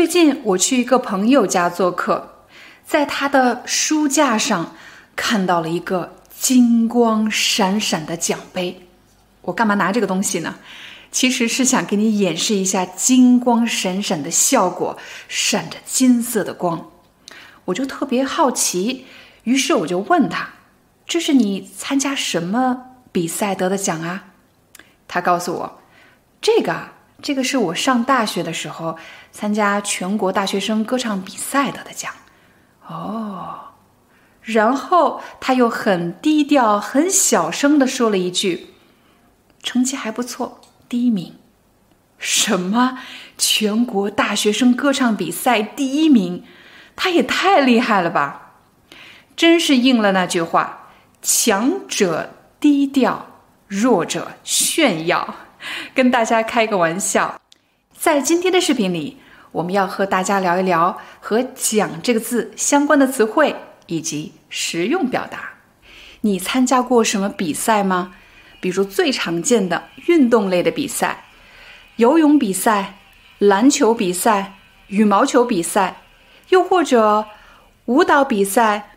最近我去一个朋友家做客，在他的书架上看到了一个金光闪闪的奖杯。我干嘛拿这个东西呢？其实是想给你演示一下金光闪闪的效果，闪着金色的光。我就特别好奇，于是我就问他：“这是你参加什么比赛得的奖啊？”他告诉我：“这个。”这个是我上大学的时候参加全国大学生歌唱比赛得的奖，哦，然后他又很低调、很小声的说了一句：“成绩还不错，第一名。”什么？全国大学生歌唱比赛第一名？他也太厉害了吧！真是应了那句话：“强者低调，弱者炫耀。” 跟大家开个玩笑，在今天的视频里，我们要和大家聊一聊和“奖”这个字相关的词汇以及实用表达。你参加过什么比赛吗？比如最常见的运动类的比赛，游泳比赛、篮球比赛、羽毛球比赛，又或者舞蹈比赛、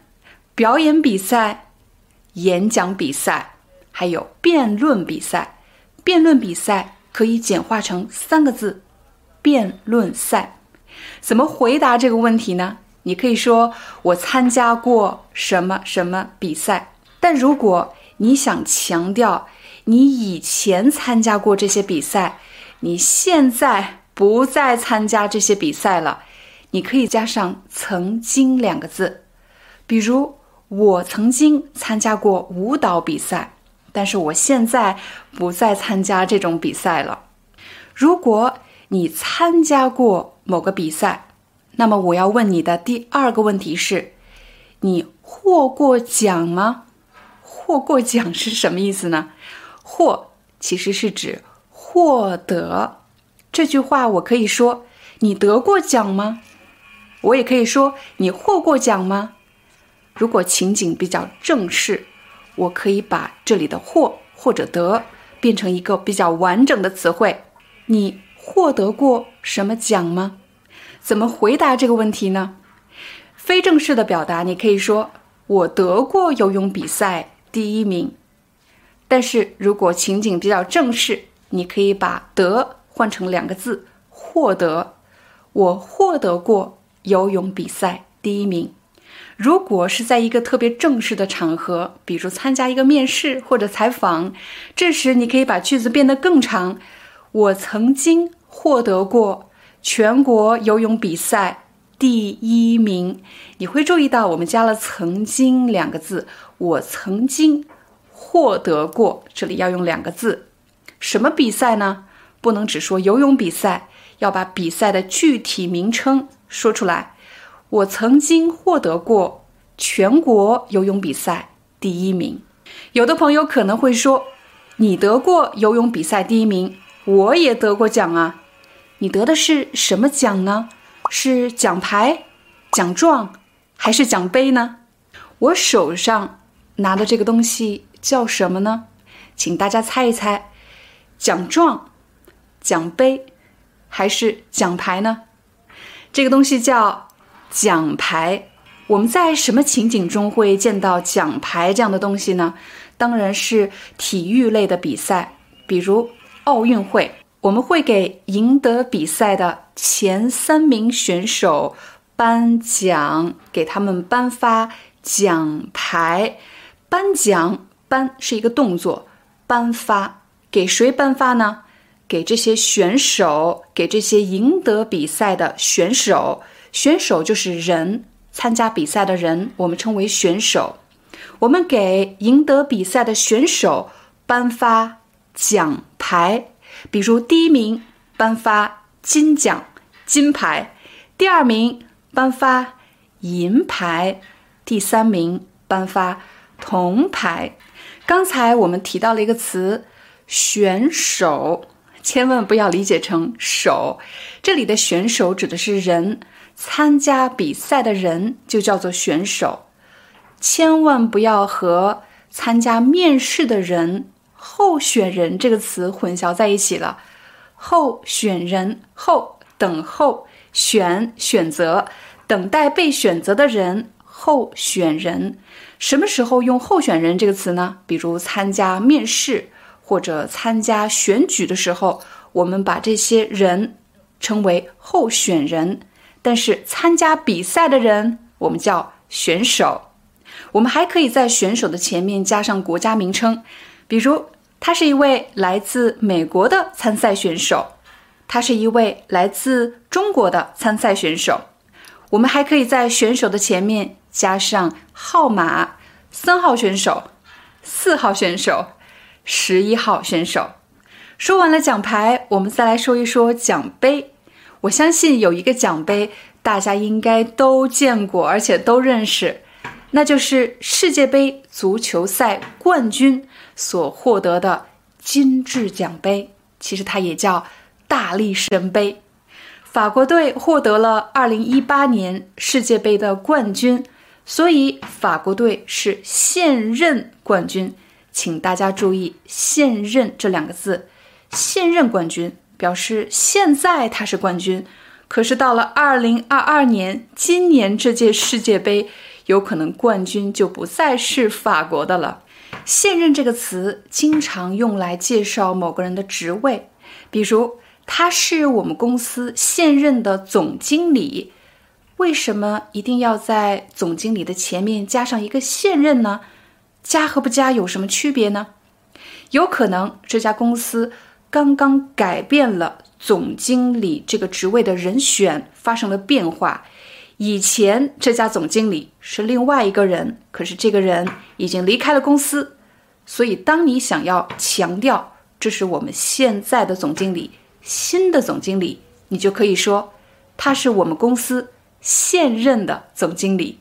表演比赛、演讲比赛，还有辩论比赛。辩论比赛可以简化成三个字：辩论赛。怎么回答这个问题呢？你可以说我参加过什么什么比赛。但如果你想强调你以前参加过这些比赛，你现在不再参加这些比赛了，你可以加上“曾经”两个字。比如，我曾经参加过舞蹈比赛。但是我现在不再参加这种比赛了。如果你参加过某个比赛，那么我要问你的第二个问题是：你获过奖吗？获过奖是什么意思呢？获其实是指获得。这句话我可以说：你得过奖吗？我也可以说：你获过奖吗？如果情景比较正式。我可以把这里的“获”或者“得”变成一个比较完整的词汇。你获得过什么奖吗？怎么回答这个问题呢？非正式的表达，你可以说“我得过游泳比赛第一名”。但是如果情景比较正式，你可以把“得”换成两个字“获得”。我获得过游泳比赛第一名。如果是在一个特别正式的场合，比如参加一个面试或者采访，这时你可以把句子变得更长。我曾经获得过全国游泳比赛第一名。你会注意到我们加了“曾经”两个字。我曾经获得过，这里要用两个字。什么比赛呢？不能只说游泳比赛，要把比赛的具体名称说出来。我曾经获得过全国游泳比赛第一名。有的朋友可能会说：“你得过游泳比赛第一名，我也得过奖啊。你得的是什么奖呢？是奖牌、奖状，还是奖杯呢？我手上拿的这个东西叫什么呢？请大家猜一猜：奖状、奖杯，还是奖牌呢？这个东西叫。”奖牌，我们在什么情景中会见到奖牌这样的东西呢？当然是体育类的比赛，比如奥运会，我们会给赢得比赛的前三名选手颁奖，给他们颁发奖牌。颁奖，颁是一个动作，颁发给谁颁发呢？给这些选手，给这些赢得比赛的选手。选手就是人，参加比赛的人，我们称为选手。我们给赢得比赛的选手颁发奖牌，比如第一名颁发金奖、金牌，第二名颁发银牌，第三名颁发铜牌。刚才我们提到了一个词“选手”，千万不要理解成“手”，这里的选手指的是人，参加比赛的人就叫做选手。千万不要和参加面试的人、候选人这个词混淆在一起了。候选人候等候选选择等待被选择的人，候选人。什么时候用候选人这个词呢？比如参加面试或者参加选举的时候，我们把这些人称为候选人。但是参加比赛的人，我们叫选手。我们还可以在选手的前面加上国家名称，比如他是一位来自美国的参赛选手，他是一位来自中国的参赛选手。我们还可以在选手的前面。加上号码，三号选手，四号选手，十一号选手。说完了奖牌，我们再来说一说奖杯。我相信有一个奖杯，大家应该都见过，而且都认识，那就是世界杯足球赛冠军所获得的金质奖杯。其实它也叫大力神杯。法国队获得了2018年世界杯的冠军。所以法国队是现任冠军，请大家注意“现任”这两个字。现任冠军表示现在他是冠军，可是到了二零二二年，今年这届世界杯有可能冠军就不再是法国的了。现任这个词经常用来介绍某个人的职位，比如他是我们公司现任的总经理。为什么一定要在总经理的前面加上一个现任呢？加和不加有什么区别呢？有可能这家公司刚刚改变了总经理这个职位的人选，发生了变化。以前这家总经理是另外一个人，可是这个人已经离开了公司，所以当你想要强调这是我们现在的总经理，新的总经理，你就可以说他是我们公司。现任的总经理，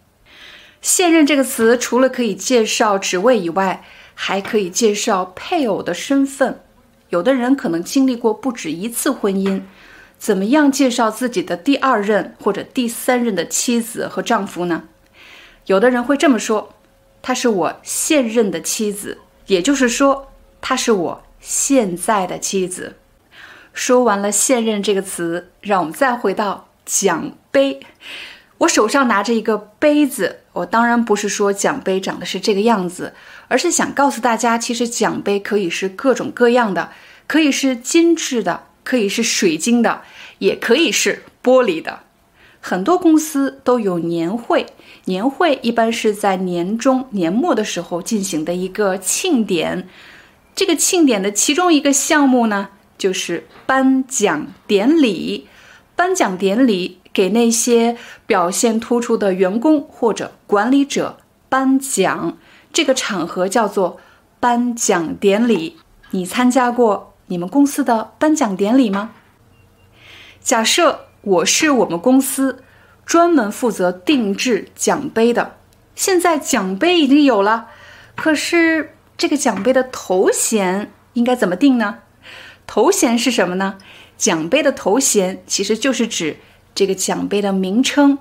现任这个词除了可以介绍职位以外，还可以介绍配偶的身份。有的人可能经历过不止一次婚姻，怎么样介绍自己的第二任或者第三任的妻子和丈夫呢？有的人会这么说：“她是我现任的妻子。”也就是说，她是我现在的妻子。说完了“现任”这个词，让我们再回到。奖杯，我手上拿着一个杯子。我当然不是说奖杯长得是这个样子，而是想告诉大家，其实奖杯可以是各种各样的，可以是精致的，可以是水晶的，也可以是玻璃的。很多公司都有年会，年会一般是在年终、年末的时候进行的一个庆典。这个庆典的其中一个项目呢，就是颁奖典礼。颁奖典礼给那些表现突出的员工或者管理者颁奖，这个场合叫做颁奖典礼。你参加过你们公司的颁奖典礼吗？假设我是我们公司专门负责定制奖杯的，现在奖杯已经有了，可是这个奖杯的头衔应该怎么定呢？头衔是什么呢？奖杯的头衔其实就是指这个奖杯的名称。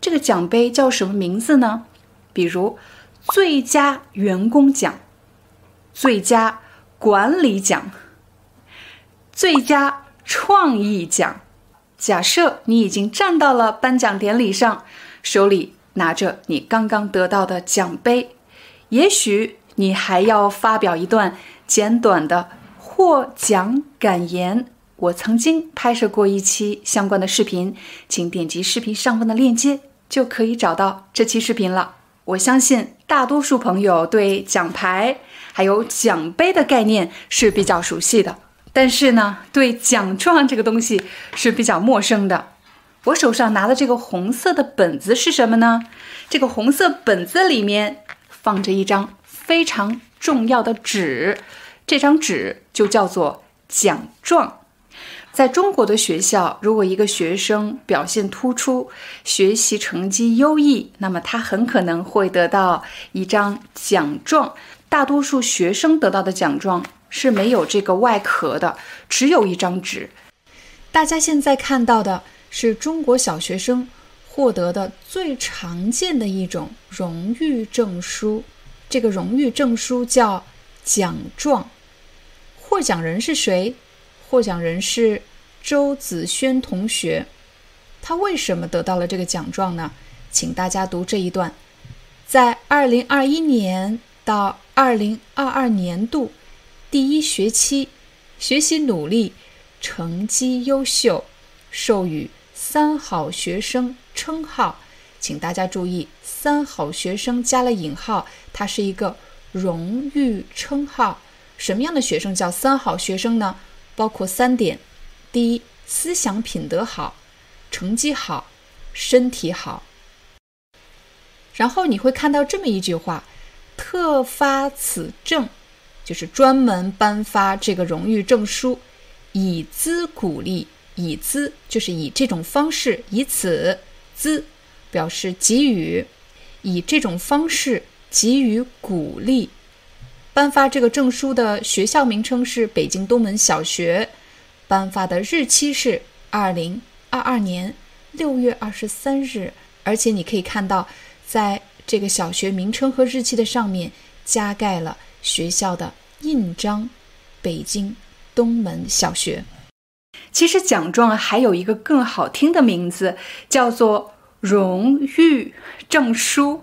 这个奖杯叫什么名字呢？比如最佳员工奖、最佳管理奖、最佳创意奖。假设你已经站到了颁奖典礼上，手里拿着你刚刚得到的奖杯，也许你还要发表一段简短的获奖感言。我曾经拍摄过一期相关的视频，请点击视频上方的链接就可以找到这期视频了。我相信大多数朋友对奖牌还有奖杯的概念是比较熟悉的，但是呢，对奖状这个东西是比较陌生的。我手上拿的这个红色的本子是什么呢？这个红色本子里面放着一张非常重要的纸，这张纸就叫做奖状。在中国的学校，如果一个学生表现突出，学习成绩优异，那么他很可能会得到一张奖状。大多数学生得到的奖状是没有这个外壳的，只有一张纸。大家现在看到的是中国小学生获得的最常见的一种荣誉证书，这个荣誉证书叫奖状。获奖人是谁？获奖人是周子轩同学，他为什么得到了这个奖状呢？请大家读这一段：在二零二一年到二零二二年度第一学期，学习努力，成绩优秀，授予“三好学生”称号。请大家注意，“三好学生”加了引号，它是一个荣誉称号。什么样的学生叫三好学生呢？包括三点：第一，思想品德好，成绩好，身体好。然后你会看到这么一句话：“特发此证”，就是专门颁发这个荣誉证书，以资鼓励。以资就是以这种方式，以此资表示给予，以这种方式给予鼓励。颁发这个证书的学校名称是北京东门小学，颁发的日期是二零二二年六月二十三日，而且你可以看到，在这个小学名称和日期的上面加盖了学校的印章——北京东门小学。其实奖状还有一个更好听的名字，叫做荣誉证书。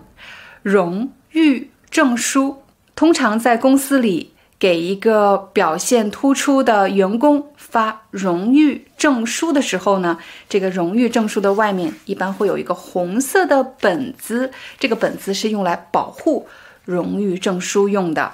荣誉证书。通常在公司里给一个表现突出的员工发荣誉证书的时候呢，这个荣誉证书的外面一般会有一个红色的本子，这个本子是用来保护荣誉证书用的。